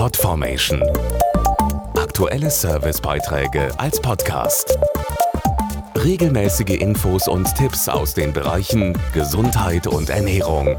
Podformation. Aktuelle Servicebeiträge als Podcast. Regelmäßige Infos und Tipps aus den Bereichen Gesundheit und Ernährung.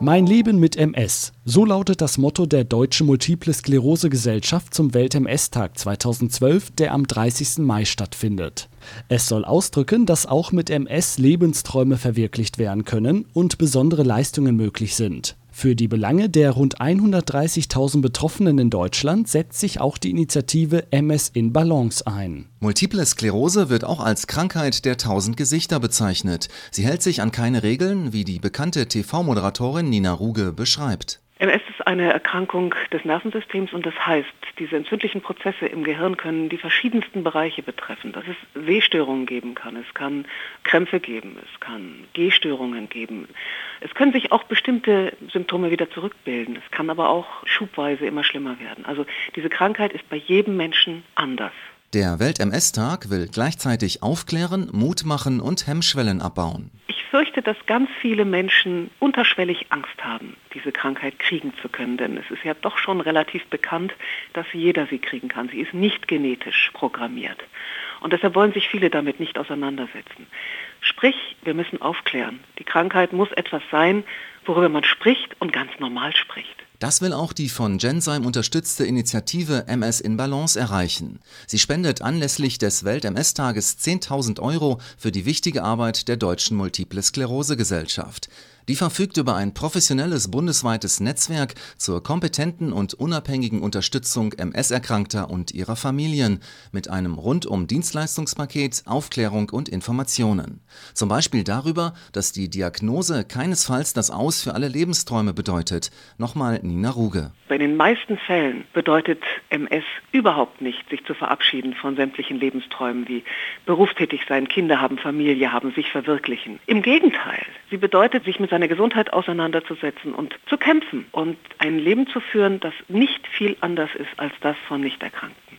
Mein Leben mit MS. So lautet das Motto der Deutschen Multiple Sklerose Gesellschaft zum Welt-MS-Tag 2012, der am 30. Mai stattfindet. Es soll ausdrücken, dass auch mit MS Lebensträume verwirklicht werden können und besondere Leistungen möglich sind. Für die Belange der rund 130.000 Betroffenen in Deutschland setzt sich auch die Initiative MS in Balance ein. Multiple Sklerose wird auch als Krankheit der tausend Gesichter bezeichnet. Sie hält sich an keine Regeln, wie die bekannte TV-Moderatorin Nina Ruge beschreibt. Eine Erkrankung des Nervensystems und das heißt, diese entzündlichen Prozesse im Gehirn können die verschiedensten Bereiche betreffen, dass es Sehstörungen geben kann, es kann Krämpfe geben, es kann Gehstörungen geben. Es können sich auch bestimmte Symptome wieder zurückbilden, es kann aber auch schubweise immer schlimmer werden. Also diese Krankheit ist bei jedem Menschen anders. Der Welt-MS-Tag will gleichzeitig aufklären, Mut machen und Hemmschwellen abbauen. Ich fürchte, dass ganz viele Menschen unterschwellig Angst haben, diese Krankheit kriegen zu können. Denn es ist ja doch schon relativ bekannt, dass jeder sie kriegen kann. Sie ist nicht genetisch programmiert. Und deshalb wollen sich viele damit nicht auseinandersetzen. Sprich, wir müssen aufklären. Die Krankheit muss etwas sein, worüber man spricht und ganz normal spricht. Das will auch die von Genzyme unterstützte Initiative MS in Balance erreichen. Sie spendet anlässlich des Welt-MS-Tages 10.000 Euro für die wichtige Arbeit der Deutschen Multiple Sklerose Gesellschaft. Die verfügt über ein professionelles bundesweites Netzwerk zur kompetenten und unabhängigen Unterstützung MS-Erkrankter und ihrer Familien mit einem rundum Dienstleistungspaket, Aufklärung und Informationen. Zum Beispiel darüber, dass die Diagnose keinesfalls das Aus für alle Lebensträume bedeutet. Nochmal Nina Ruge. Bei den meisten Fällen bedeutet MS überhaupt nicht, sich zu verabschieden von sämtlichen Lebensträumen wie berufstätig sein, Kinder haben, Familie haben, sich verwirklichen. Im Gegenteil, sie bedeutet, sich mit seiner Gesundheit auseinanderzusetzen und zu kämpfen und ein Leben zu führen, das nicht viel anders ist als das von Nichterkrankten.